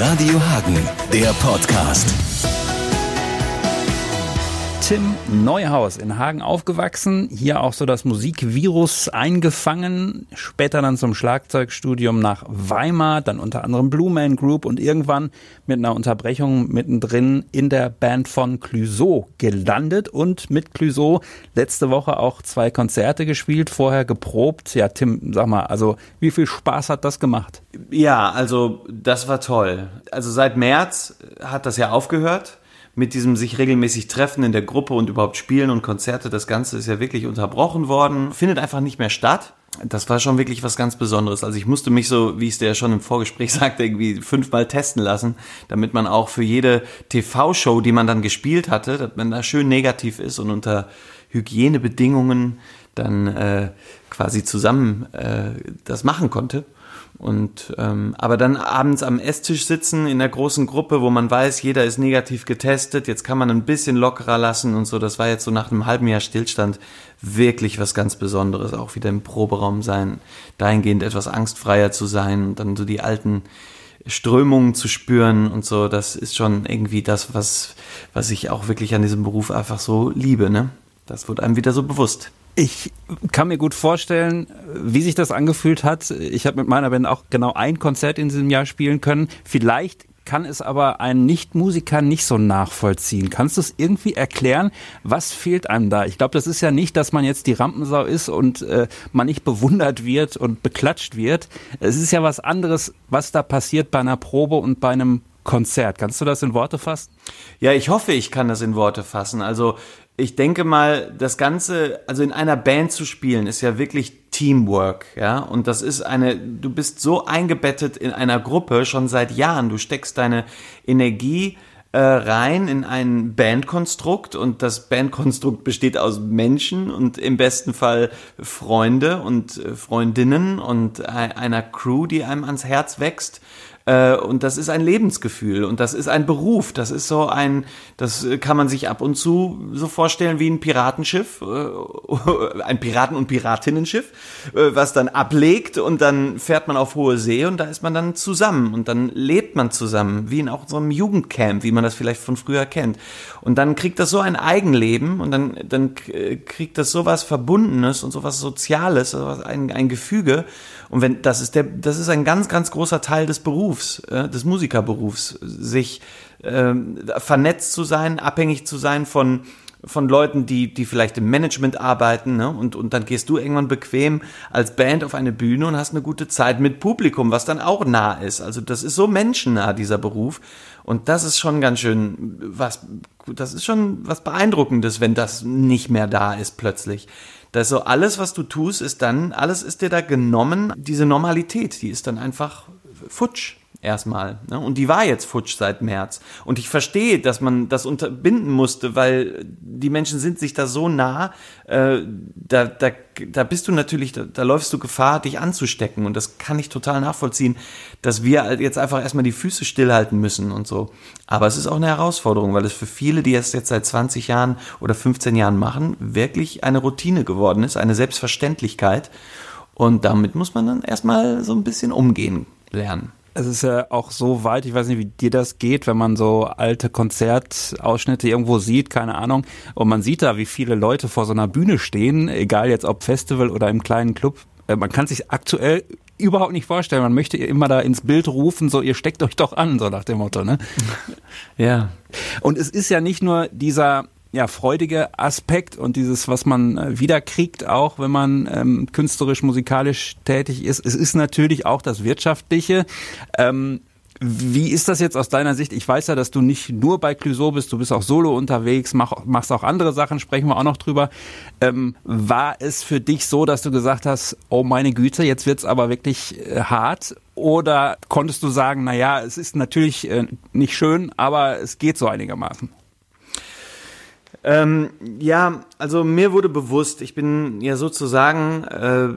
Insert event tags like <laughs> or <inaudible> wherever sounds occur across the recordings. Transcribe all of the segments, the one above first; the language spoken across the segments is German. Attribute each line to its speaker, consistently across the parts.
Speaker 1: Radio Hagen, der Podcast.
Speaker 2: Tim Neuhaus in Hagen aufgewachsen, hier auch so das Musikvirus eingefangen, später dann zum Schlagzeugstudium nach Weimar, dann unter anderem Blue Man Group und irgendwann mit einer Unterbrechung mittendrin in der Band von Clouseau gelandet und mit Clouseau letzte Woche auch zwei Konzerte gespielt, vorher geprobt. Ja, Tim, sag mal, also wie viel Spaß hat das gemacht?
Speaker 3: Ja, also das war toll. Also seit März hat das ja aufgehört mit diesem sich regelmäßig treffen in der Gruppe und überhaupt spielen und Konzerte, das Ganze ist ja wirklich unterbrochen worden, findet einfach nicht mehr statt. Das war schon wirklich was ganz Besonderes. Also ich musste mich so, wie ich es dir ja schon im Vorgespräch <laughs> sagte, irgendwie fünfmal testen lassen, damit man auch für jede TV-Show, die man dann gespielt hatte, dass man da schön negativ ist und unter Hygienebedingungen dann äh, quasi zusammen äh, das machen konnte. Und ähm, aber dann abends am Esstisch sitzen in der großen Gruppe, wo man weiß, jeder ist negativ getestet, jetzt kann man ein bisschen lockerer lassen und so. Das war jetzt so nach einem halben Jahr Stillstand wirklich was ganz Besonderes, auch wieder im Proberaum sein, dahingehend etwas angstfreier zu sein und dann so die alten Strömungen zu spüren und so. Das ist schon irgendwie das, was was ich auch wirklich an diesem Beruf einfach so liebe. Ne, das wird einem wieder so bewusst.
Speaker 2: Ich kann mir gut vorstellen, wie sich das angefühlt hat. Ich habe mit meiner Band auch genau ein Konzert in diesem Jahr spielen können. Vielleicht kann es aber ein Nichtmusiker nicht so nachvollziehen. Kannst du es irgendwie erklären? Was fehlt einem da? Ich glaube, das ist ja nicht, dass man jetzt die Rampensau ist und äh, man nicht bewundert wird und beklatscht wird. Es ist ja was anderes, was da passiert bei einer Probe und bei einem Konzert. Kannst du das in Worte fassen?
Speaker 3: Ja, ich hoffe, ich kann das in Worte fassen. Also ich denke mal, das Ganze, also in einer Band zu spielen, ist ja wirklich Teamwork, ja. Und das ist eine, du bist so eingebettet in einer Gruppe schon seit Jahren. Du steckst deine Energie äh, rein in ein Bandkonstrukt und das Bandkonstrukt besteht aus Menschen und im besten Fall Freunde und äh, Freundinnen und einer Crew, die einem ans Herz wächst. Äh, und das ist ein Lebensgefühl und das ist ein Beruf. Das ist so ein, das kann man sich ab und zu so vorstellen wie ein Piratenschiff, äh, <laughs> ein Piraten- und Piratinnenschiff, äh, was dann ablegt und dann fährt man auf hohe See und da ist man dann zusammen und dann lebt man zusammen, wie in auch so einem Jugendcamp, wie man das vielleicht von früher kennt. Und dann kriegt das so ein Eigenleben und dann, dann kriegt das so was Verbundenes und so was Soziales, ein, ein Gefüge. Und wenn, das ist der, das ist ein ganz, ganz großer Teil des Berufs, äh, des Musikerberufs, sich äh, vernetzt zu sein, abhängig zu sein von, von Leuten, die, die vielleicht im Management arbeiten, ne? und, und dann gehst du irgendwann bequem als Band auf eine Bühne und hast eine gute Zeit mit Publikum, was dann auch nah ist. Also das ist so menschennah, dieser Beruf. Und das ist schon ganz schön was, das ist schon was Beeindruckendes, wenn das nicht mehr da ist plötzlich. Das so alles, was du tust, ist dann, alles ist dir da genommen. Diese Normalität, die ist dann einfach futsch erstmal. Ne? Und die war jetzt futsch seit März. Und ich verstehe, dass man das unterbinden musste, weil die Menschen sind sich da so nah, äh, da, da, da bist du natürlich, da, da läufst du Gefahr, dich anzustecken. Und das kann ich total nachvollziehen, dass wir halt jetzt einfach erstmal die Füße stillhalten müssen und so. Aber es ist auch eine Herausforderung, weil es für viele, die es jetzt seit 20 Jahren oder 15 Jahren machen, wirklich eine Routine geworden ist, eine Selbstverständlichkeit. Und damit muss man dann erstmal so ein bisschen umgehen lernen
Speaker 2: es ist ja auch so weit, ich weiß nicht, wie dir das geht, wenn man so alte Konzertausschnitte irgendwo sieht, keine Ahnung, und man sieht da, wie viele Leute vor so einer Bühne stehen, egal jetzt ob Festival oder im kleinen Club. Äh, man kann sich aktuell überhaupt nicht vorstellen. Man möchte immer da ins Bild rufen, so ihr steckt euch doch an, so nach dem Motto, ne? <laughs>
Speaker 3: Ja.
Speaker 2: Und es ist ja nicht nur dieser ja, freudige Aspekt und dieses, was man äh, wiederkriegt, auch wenn man ähm, künstlerisch, musikalisch tätig ist. Es ist natürlich auch das Wirtschaftliche. Ähm, wie ist das jetzt aus deiner Sicht? Ich weiß ja, dass du nicht nur bei Clouseau bist, du bist auch solo unterwegs, mach, machst auch andere Sachen, sprechen wir auch noch drüber. Ähm, war es für dich so, dass du gesagt hast, oh meine Güte, jetzt wird's aber wirklich äh, hart? Oder konntest du sagen, na ja, es ist natürlich äh, nicht schön, aber es geht so einigermaßen?
Speaker 3: Ähm, ja, also mir wurde bewusst, ich bin ja sozusagen, äh,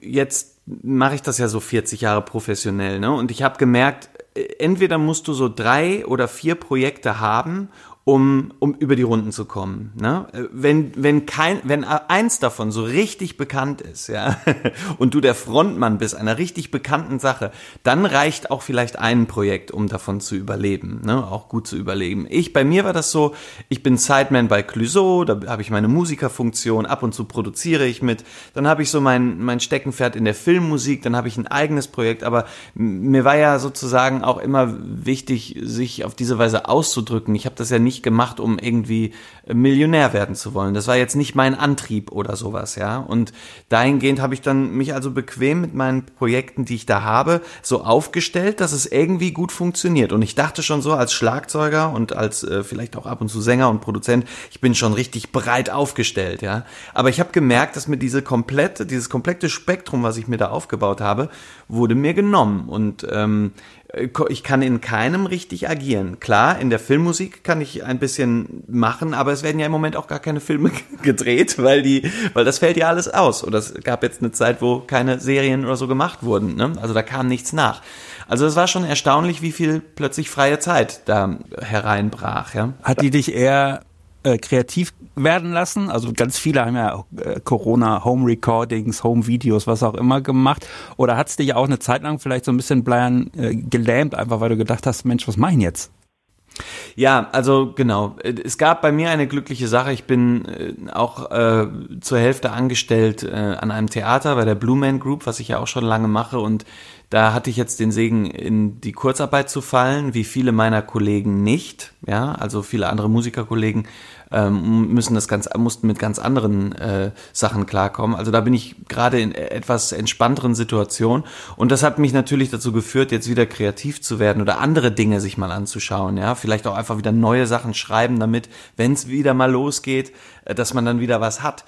Speaker 3: jetzt mache ich das ja so 40 Jahre professionell, ne? Und ich habe gemerkt, äh, entweder musst du so drei oder vier Projekte haben, um, um über die Runden zu kommen. Ne? Wenn, wenn, kein, wenn eins davon so richtig bekannt ist, ja, <laughs> und du der Frontmann bist einer richtig bekannten Sache, dann reicht auch vielleicht ein Projekt, um davon zu überleben, ne? auch gut zu überleben. Ich, bei mir war das so, ich bin Sideman bei Clouseau, da habe ich meine Musikerfunktion, ab und zu produziere ich mit, dann habe ich so mein, mein Steckenpferd in der Filmmusik, dann habe ich ein eigenes Projekt, aber mir war ja sozusagen auch immer wichtig, sich auf diese Weise auszudrücken. Ich habe das ja nicht nicht gemacht, um irgendwie Millionär werden zu wollen. Das war jetzt nicht mein Antrieb oder sowas, ja. Und dahingehend habe ich dann mich also bequem mit meinen Projekten, die ich da habe, so aufgestellt, dass es irgendwie gut funktioniert. Und ich dachte schon so als Schlagzeuger und als äh, vielleicht auch ab und zu Sänger und Produzent, ich bin schon richtig breit aufgestellt, ja. Aber ich habe gemerkt, dass mir diese komplette, dieses komplette Spektrum, was ich mir da aufgebaut habe, wurde mir genommen. Und ähm, äh, ich kann in keinem richtig agieren. Klar, in der Filmmusik kann ich ein bisschen machen, aber es werden ja im Moment auch gar keine Filme <laughs> gedreht, weil die, weil das fällt ja alles aus. Oder es gab jetzt eine Zeit, wo keine Serien oder so gemacht wurden. Ne? Also da kam nichts nach. Also es war schon erstaunlich, wie viel plötzlich freie Zeit da hereinbrach. Ja?
Speaker 2: Hat die dich eher äh, kreativ werden lassen. Also ganz viele haben ja äh, Corona Home Recordings, Home Videos, was auch immer gemacht. Oder hat es dich auch eine Zeit lang vielleicht so ein bisschen bleiern äh, gelähmt, einfach weil du gedacht hast, Mensch, was mache ich jetzt?
Speaker 3: Ja, also genau. Es gab bei mir eine glückliche Sache. Ich bin äh, auch äh, zur Hälfte angestellt äh, an einem Theater bei der Blue Man Group, was ich ja auch schon lange mache. Und da hatte ich jetzt den Segen, in die Kurzarbeit zu fallen, wie viele meiner Kollegen nicht. Ja, also viele andere Musikerkollegen ähm, müssen das ganz, mussten mit ganz anderen äh, Sachen klarkommen. Also da bin ich gerade in etwas entspannteren Situation und das hat mich natürlich dazu geführt, jetzt wieder kreativ zu werden oder andere Dinge sich mal anzuschauen. Ja, vielleicht auch einfach wieder neue Sachen schreiben, damit, wenn es wieder mal losgeht, äh, dass man dann wieder was hat.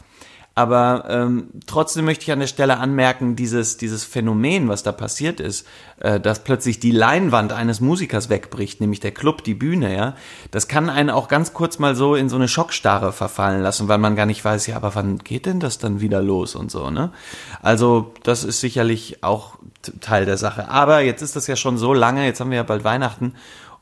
Speaker 3: Aber ähm, trotzdem möchte ich an der Stelle anmerken, dieses, dieses Phänomen, was da passiert ist, äh, dass plötzlich die Leinwand eines Musikers wegbricht, nämlich der Club, die Bühne, ja, das kann einen auch ganz kurz mal so in so eine Schockstarre verfallen lassen, weil man gar nicht weiß, ja, aber wann geht denn das dann wieder los und so, ne? Also, das ist sicherlich auch Teil der Sache. Aber jetzt ist das ja schon so lange, jetzt haben wir ja bald Weihnachten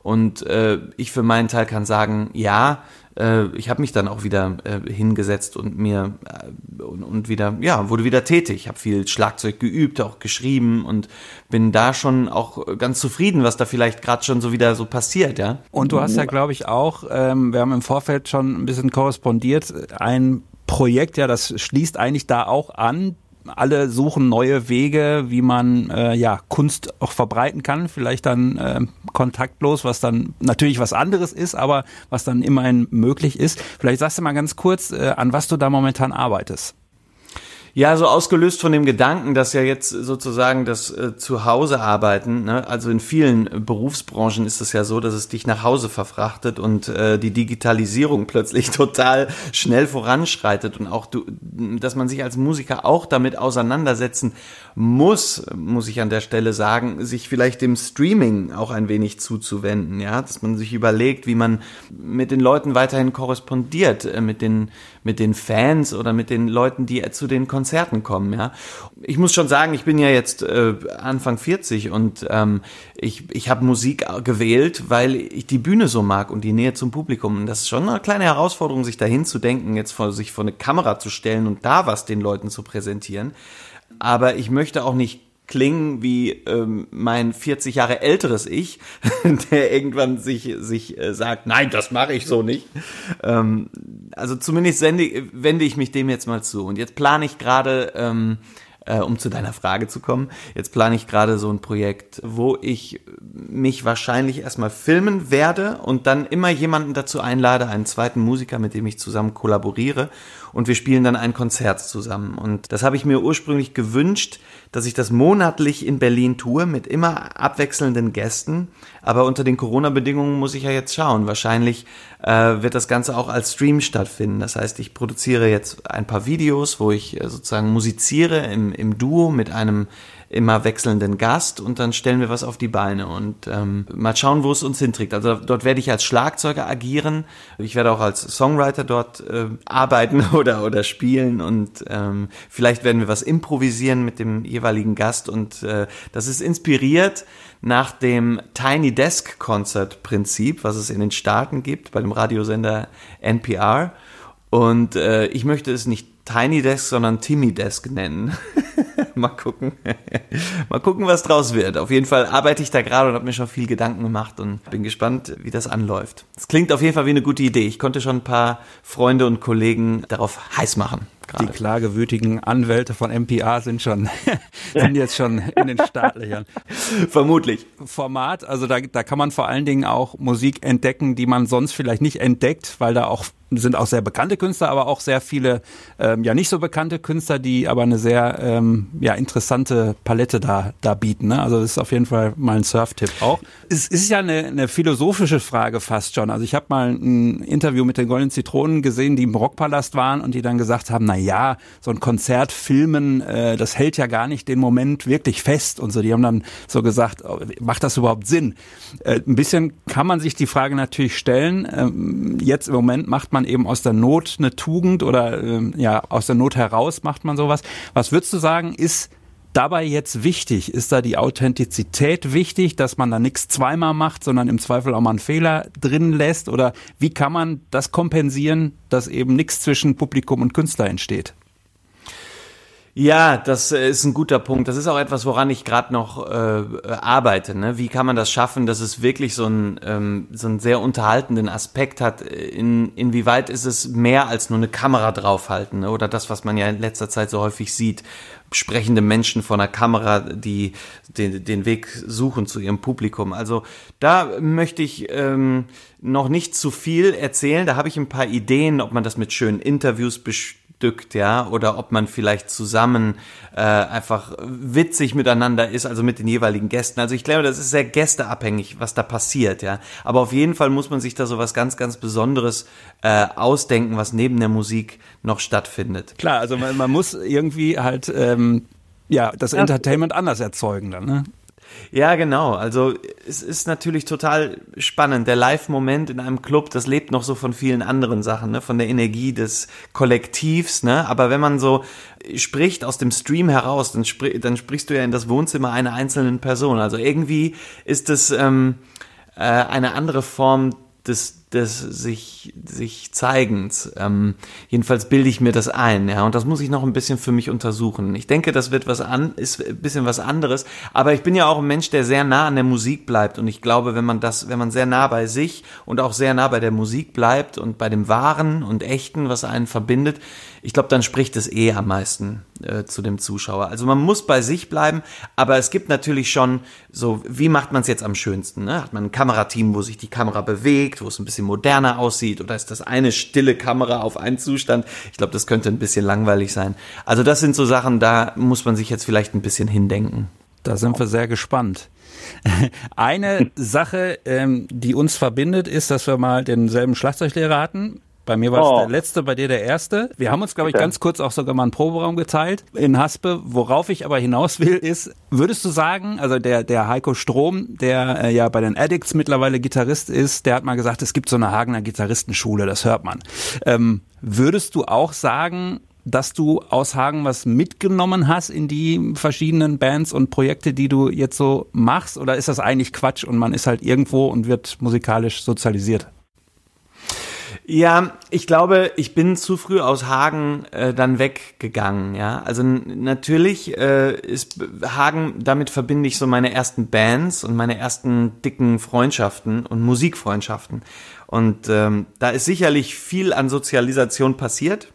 Speaker 3: und äh, ich für meinen Teil kann sagen, ja, äh, ich habe mich dann auch wieder äh, hingesetzt und mir äh, und, und, wieder, ja, wurde wieder tätig. habe viel Schlagzeug geübt, auch geschrieben und bin da schon auch ganz zufrieden, was da vielleicht gerade schon so wieder so passiert, ja.
Speaker 2: Und du hast ja, glaube ich, auch, ähm, wir haben im Vorfeld schon ein bisschen korrespondiert, ein Projekt, ja, das schließt eigentlich da auch an, alle suchen neue Wege, wie man äh, ja Kunst auch verbreiten kann, vielleicht dann äh, kontaktlos, was dann natürlich was anderes ist, aber was dann immerhin möglich ist. Vielleicht sagst du mal ganz kurz, äh, an was du da momentan arbeitest.
Speaker 3: Ja, so ausgelöst von dem Gedanken, dass ja jetzt sozusagen das äh, Zuhause arbeiten, ne? also in vielen Berufsbranchen ist es ja so, dass es dich nach Hause verfrachtet und äh, die Digitalisierung <laughs> plötzlich total schnell voranschreitet und auch du, dass man sich als Musiker auch damit auseinandersetzen muss, muss ich an der Stelle sagen, sich vielleicht dem Streaming auch ein wenig zuzuwenden, ja, dass man sich überlegt, wie man mit den Leuten weiterhin korrespondiert, äh, mit den mit den Fans oder mit den Leuten, die zu den Konzerten kommen. Ja, ich muss schon sagen, ich bin ja jetzt äh, Anfang 40 und ähm, ich ich habe Musik gewählt, weil ich die Bühne so mag und die Nähe zum Publikum. Und das ist schon eine kleine Herausforderung, sich dahin zu denken, jetzt vor sich vor eine Kamera zu stellen und da was den Leuten zu präsentieren. Aber ich möchte auch nicht klingen wie ähm, mein 40 Jahre älteres Ich, <laughs> der irgendwann sich, sich äh, sagt, nein, das mache ich so nicht. Ähm, also zumindest sende, wende ich mich dem jetzt mal zu. Und jetzt plane ich gerade, ähm, äh, um zu deiner Frage zu kommen, jetzt plane ich gerade so ein Projekt, wo ich mich wahrscheinlich erstmal filmen werde und dann immer jemanden dazu einlade, einen zweiten Musiker, mit dem ich zusammen kollaboriere und wir spielen dann ein Konzert zusammen. Und das habe ich mir ursprünglich gewünscht, dass ich das monatlich in Berlin tue mit immer abwechselnden Gästen. Aber unter den Corona-Bedingungen muss ich ja jetzt schauen. Wahrscheinlich äh, wird das Ganze auch als Stream stattfinden. Das heißt, ich produziere jetzt ein paar Videos, wo ich äh, sozusagen musiziere im, im Duo mit einem immer wechselnden Gast und dann stellen wir was auf die Beine und ähm, mal schauen, wo es uns hinträgt. Also dort werde ich als Schlagzeuger agieren. Ich werde auch als Songwriter dort äh, arbeiten <laughs> oder oder spielen und ähm, vielleicht werden wir was improvisieren mit dem jeweiligen Gast und äh, das ist inspiriert nach dem Tiny Desk Concert Prinzip, was es in den Staaten gibt bei dem Radiosender NPR. Und äh, ich möchte es nicht Tiny Desk, sondern Timmy Desk nennen. <laughs> <laughs> Mal gucken. <laughs> Mal gucken, was draus wird. Auf jeden Fall arbeite ich da gerade und habe mir schon viel Gedanken gemacht und bin gespannt, wie das anläuft. Es klingt auf jeden Fall wie eine gute Idee. Ich konnte schon ein paar Freunde und Kollegen darauf heiß machen.
Speaker 2: Grade. Die klagewütigen Anwälte von MPA sind schon, <laughs> sind jetzt schon in den Startlöchern.
Speaker 3: Vermutlich.
Speaker 2: Format, also da, da kann man vor allen Dingen auch Musik entdecken, die man sonst vielleicht nicht entdeckt, weil da auch sind auch sehr bekannte Künstler, aber auch sehr viele ähm, ja nicht so bekannte Künstler, die aber eine sehr ähm, ja interessante Palette da da bieten. Ne? Also das ist auf jeden Fall mal ein Surf-Tipp auch. Es ist ja eine, eine philosophische Frage fast schon. Also ich habe mal ein Interview mit den Goldenen Zitronen gesehen, die im Rockpalast waren und die dann gesagt haben, na ja, so ein Konzert filmen, äh, das hält ja gar nicht den Moment wirklich fest und so. Die haben dann so gesagt, oh, macht das überhaupt Sinn? Äh, ein bisschen kann man sich die Frage natürlich stellen. Ähm, jetzt im Moment macht man eben aus der Not eine Tugend oder äh, ja, aus der Not heraus macht man sowas. Was würdest du sagen, ist dabei jetzt wichtig? Ist da die Authentizität wichtig, dass man da nichts zweimal macht, sondern im Zweifel auch mal einen Fehler drin lässt? Oder wie kann man das kompensieren, dass eben nichts zwischen Publikum und Künstler entsteht?
Speaker 3: Ja, das äh, ist ein guter Punkt. Das ist auch etwas, woran ich gerade noch äh, arbeite. Ne? Wie kann man das schaffen, dass es wirklich so einen, ähm, so einen sehr unterhaltenden Aspekt hat? In, inwieweit ist es mehr als nur eine Kamera draufhalten ne? oder das, was man ja in letzter Zeit so häufig sieht? Sprechende Menschen vor einer Kamera, die den, den Weg suchen zu ihrem Publikum. Also da möchte ich ähm, noch nicht zu viel erzählen. Da habe ich ein paar Ideen, ob man das mit schönen Interviews bestimmt abstückt, ja, oder ob man vielleicht zusammen äh, einfach witzig miteinander ist, also mit den jeweiligen Gästen. Also ich glaube, das ist sehr gästeabhängig, was da passiert, ja. Aber auf jeden Fall muss man sich da so was ganz, ganz Besonderes äh, ausdenken, was neben der Musik noch stattfindet.
Speaker 2: Klar, also man, man muss irgendwie halt ähm, ja das Entertainment anders erzeugen dann, ne?
Speaker 3: Ja, genau. Also es ist natürlich total spannend. Der Live-Moment in einem Club, das lebt noch so von vielen anderen Sachen, ne? von der Energie des Kollektivs. Ne? Aber wenn man so spricht aus dem Stream heraus, dann, sprich, dann sprichst du ja in das Wohnzimmer einer einzelnen Person. Also irgendwie ist es ähm, äh, eine andere Form des des sich, sich Zeigens. Ähm, jedenfalls bilde ich mir das ein, ja, und das muss ich noch ein bisschen für mich untersuchen. Ich denke, das wird was an, ist ein bisschen was anderes, aber ich bin ja auch ein Mensch, der sehr nah an der Musik bleibt und ich glaube, wenn man das, wenn man sehr nah bei sich und auch sehr nah bei der Musik bleibt und bei dem Wahren und Echten, was einen verbindet, ich glaube, dann spricht es eh am meisten äh, zu dem Zuschauer. Also man muss bei sich bleiben, aber es gibt natürlich schon so, wie macht man es jetzt am schönsten? Ne? Hat man ein Kamerateam, wo sich die Kamera bewegt, wo es ein bisschen moderner aussieht, oder ist das eine stille Kamera auf einen Zustand? Ich glaube, das könnte ein bisschen langweilig sein. Also das sind so Sachen, da muss man sich jetzt vielleicht ein bisschen hindenken.
Speaker 2: Da sind wir sehr gespannt. <laughs> Eine Sache, ähm, die uns verbindet, ist, dass wir mal denselben Schlagzeuglehrer hatten. Bei mir war es oh. der letzte, bei dir der erste. Wir haben uns, glaube ich, ganz kurz auch sogar mal einen Proberaum geteilt in Haspe. Worauf ich aber hinaus will, ist, würdest du sagen, also der, der Heiko Strom, der äh, ja bei den Addicts mittlerweile Gitarrist ist, der hat mal gesagt, es gibt so eine Hagener Gitarristenschule, das hört man. Ähm, würdest du auch sagen, dass du aus Hagen was mitgenommen hast in die verschiedenen Bands und Projekte, die du jetzt so machst? Oder ist das eigentlich Quatsch und man ist halt irgendwo und wird musikalisch sozialisiert?
Speaker 3: Ja, ich glaube, ich bin zu früh aus Hagen äh, dann weggegangen. Ja, also natürlich äh, ist Hagen. Damit verbinde ich so meine ersten Bands und meine ersten dicken Freundschaften und Musikfreundschaften. Und ähm, da ist sicherlich viel an Sozialisation passiert.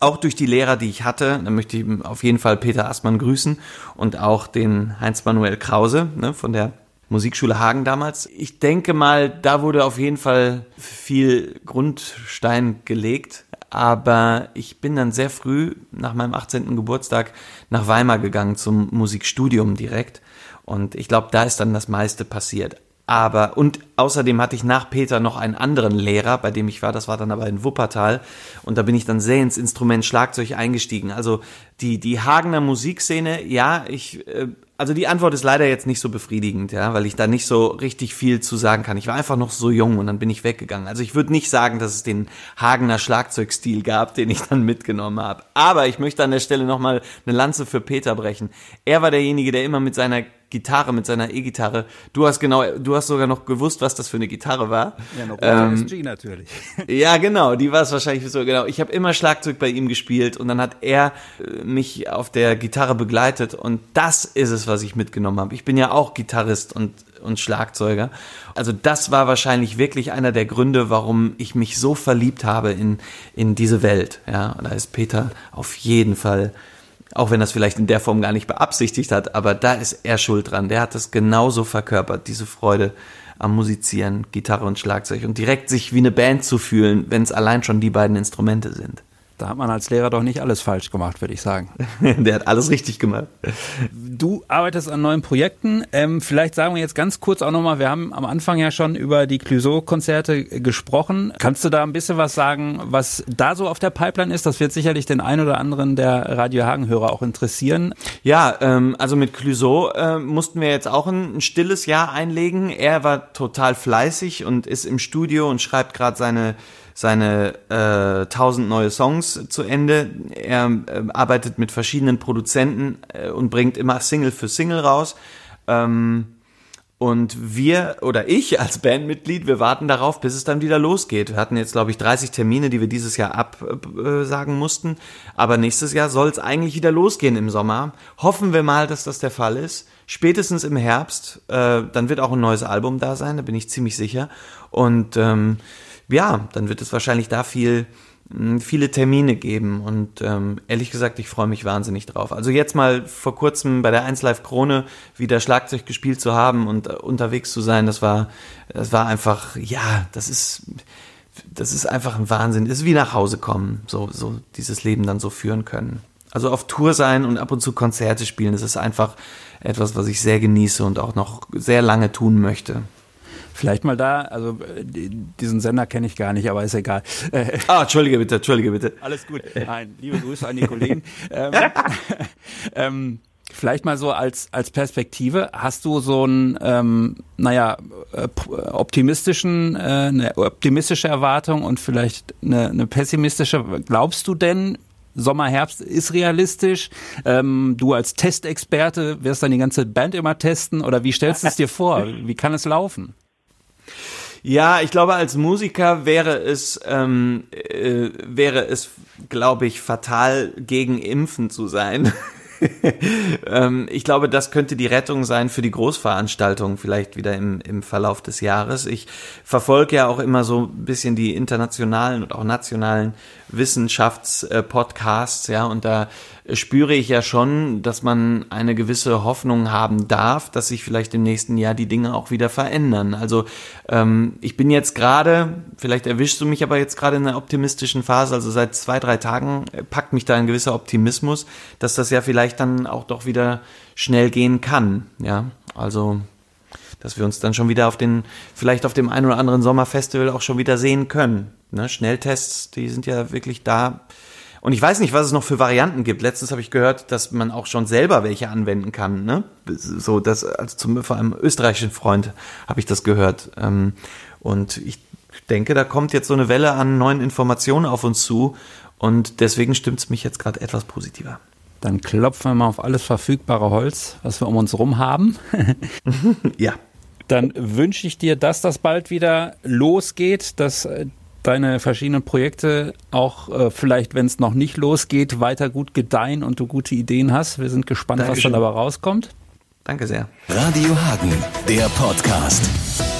Speaker 3: Auch durch die Lehrer, die ich hatte, da möchte ich auf jeden Fall Peter Aßmann grüßen und auch den Heinz-Manuel Krause ne, von der Musikschule Hagen damals. Ich denke mal, da wurde auf jeden Fall viel Grundstein gelegt. Aber ich bin dann sehr früh nach meinem 18. Geburtstag nach Weimar gegangen zum Musikstudium direkt. Und ich glaube, da ist dann das meiste passiert. Aber, und außerdem hatte ich nach Peter noch einen anderen Lehrer, bei dem ich war, das war dann aber in Wuppertal. Und da bin ich dann sehr ins Instrument Schlagzeug eingestiegen. Also die, die Hagener Musikszene, ja, ich, äh, also die Antwort ist leider jetzt nicht so befriedigend, ja, weil ich da nicht so richtig viel zu sagen kann. Ich war einfach noch so jung und dann bin ich weggegangen. Also ich würde nicht sagen, dass es den Hagener Schlagzeugstil gab, den ich dann mitgenommen habe. Aber ich möchte an der Stelle nochmal eine Lanze für Peter brechen. Er war derjenige, der immer mit seiner Gitarre, mit seiner E-Gitarre. Du hast genau, du hast sogar noch gewusst, was das für eine Gitarre war.
Speaker 2: Ja, eine ähm, SG natürlich. <laughs>
Speaker 3: Ja, genau, die war es wahrscheinlich so genau. Ich habe immer Schlagzeug bei ihm gespielt und dann hat er äh, mich auf der Gitarre begleitet und das ist es, was ich mitgenommen habe. Ich bin ja auch Gitarrist und und Schlagzeuger. Also das war wahrscheinlich wirklich einer der Gründe, warum ich mich so verliebt habe in in diese Welt. Ja, da ist Peter auf jeden Fall auch wenn es vielleicht in der Form gar nicht beabsichtigt hat, aber da ist er schuld dran. Der hat das genauso verkörpert, diese Freude am Musizieren, Gitarre und Schlagzeug und direkt sich wie eine Band zu fühlen, wenn es allein schon die beiden Instrumente sind.
Speaker 2: Da hat man als Lehrer doch nicht alles falsch gemacht, würde ich sagen. <laughs>
Speaker 3: Der hat alles richtig gemacht.
Speaker 2: Du arbeitest an neuen Projekten. Ähm, vielleicht sagen wir jetzt ganz kurz auch nochmal, wir haben am Anfang ja schon über die Clouseau-Konzerte gesprochen. Kannst du da ein bisschen was sagen, was da so auf der Pipeline ist? Das wird sicherlich den einen oder anderen der Radio Hagen-Hörer auch interessieren.
Speaker 3: Ja, ähm, also mit Clouseau äh, mussten wir jetzt auch ein, ein stilles Jahr einlegen. Er war total fleißig und ist im Studio und schreibt gerade seine seine äh, tausend neue Songs zu Ende. Er äh, arbeitet mit verschiedenen Produzenten äh, und bringt immer Single für Single raus. Ähm, und wir oder ich als Bandmitglied, wir warten darauf, bis es dann wieder losgeht. Wir hatten jetzt, glaube ich, 30 Termine, die wir dieses Jahr absagen mussten. Aber nächstes Jahr soll es eigentlich wieder losgehen im Sommer. Hoffen wir mal, dass das der Fall ist. Spätestens im Herbst, äh, dann wird auch ein neues Album da sein, da bin ich ziemlich sicher. Und ähm, ja, dann wird es wahrscheinlich da viel hm, viele Termine geben und ähm, ehrlich gesagt, ich freue mich wahnsinnig drauf. Also jetzt mal vor kurzem bei der 1 Live Krone wieder Schlagzeug gespielt zu haben und äh, unterwegs zu sein, das war das war einfach ja, das ist das ist einfach ein Wahnsinn. Ist wie nach Hause kommen, so so dieses Leben dann so führen können. Also auf Tour sein und ab und zu Konzerte spielen, das ist einfach etwas, was ich sehr genieße und auch noch sehr lange tun möchte.
Speaker 2: Vielleicht mal da, also äh, diesen Sender kenne ich gar nicht, aber ist egal.
Speaker 3: Äh, ah, entschuldige bitte, entschuldige bitte.
Speaker 2: Alles gut. Nein, liebe Grüße an die Kollegen. <laughs> ähm, <laughs> ähm, vielleicht mal so als, als Perspektive, hast du so einen, ähm, naja, äh, optimistischen, äh, eine optimistische Erwartung und vielleicht eine, eine pessimistische, glaubst du denn, Sommer, Herbst ist realistisch. Ähm, du als Testexperte wirst dann die ganze Band immer testen oder wie stellst du es dir vor? <laughs> Wie kann es laufen?
Speaker 3: Ja, ich glaube, als Musiker wäre es, ähm, äh, wäre es, glaube ich, fatal gegen Impfen zu sein. <laughs> ähm, ich glaube, das könnte die Rettung sein für die Großveranstaltung vielleicht wieder im, im Verlauf des Jahres. Ich verfolge ja auch immer so ein bisschen die internationalen und auch nationalen Wissenschaftspodcasts, ja, und da spüre ich ja schon, dass man eine gewisse Hoffnung haben darf, dass sich vielleicht im nächsten Jahr die Dinge auch wieder verändern. Also ähm, ich bin jetzt gerade, vielleicht erwischst du mich aber jetzt gerade in einer optimistischen Phase, also seit zwei, drei Tagen packt mich da ein gewisser Optimismus, dass das ja vielleicht dann auch doch wieder schnell gehen kann. Ja, also dass wir uns dann schon wieder auf den, vielleicht auf dem einen oder anderen Sommerfestival auch schon wieder sehen können. Ne? Schnelltests, die sind ja wirklich da und ich weiß nicht, was es noch für Varianten gibt. Letztens habe ich gehört, dass man auch schon selber welche anwenden kann. Ne? So, das, also zum, vor einem österreichischen Freund habe ich das gehört. Ähm, und ich denke, da kommt jetzt so eine Welle an neuen Informationen auf uns zu. Und deswegen stimmt es mich jetzt gerade etwas positiver.
Speaker 2: Dann klopfen wir mal auf alles verfügbare Holz, was wir um uns rum haben. <laughs>
Speaker 3: ja.
Speaker 2: Dann wünsche ich dir, dass das bald wieder losgeht, dass äh, deine verschiedenen Projekte auch äh, vielleicht, wenn es noch nicht losgeht, weiter gut gedeihen und du gute Ideen hast. Wir sind gespannt, Dankeschön. was dann dabei rauskommt.
Speaker 3: Danke sehr.
Speaker 1: Radio Hagen, der Podcast.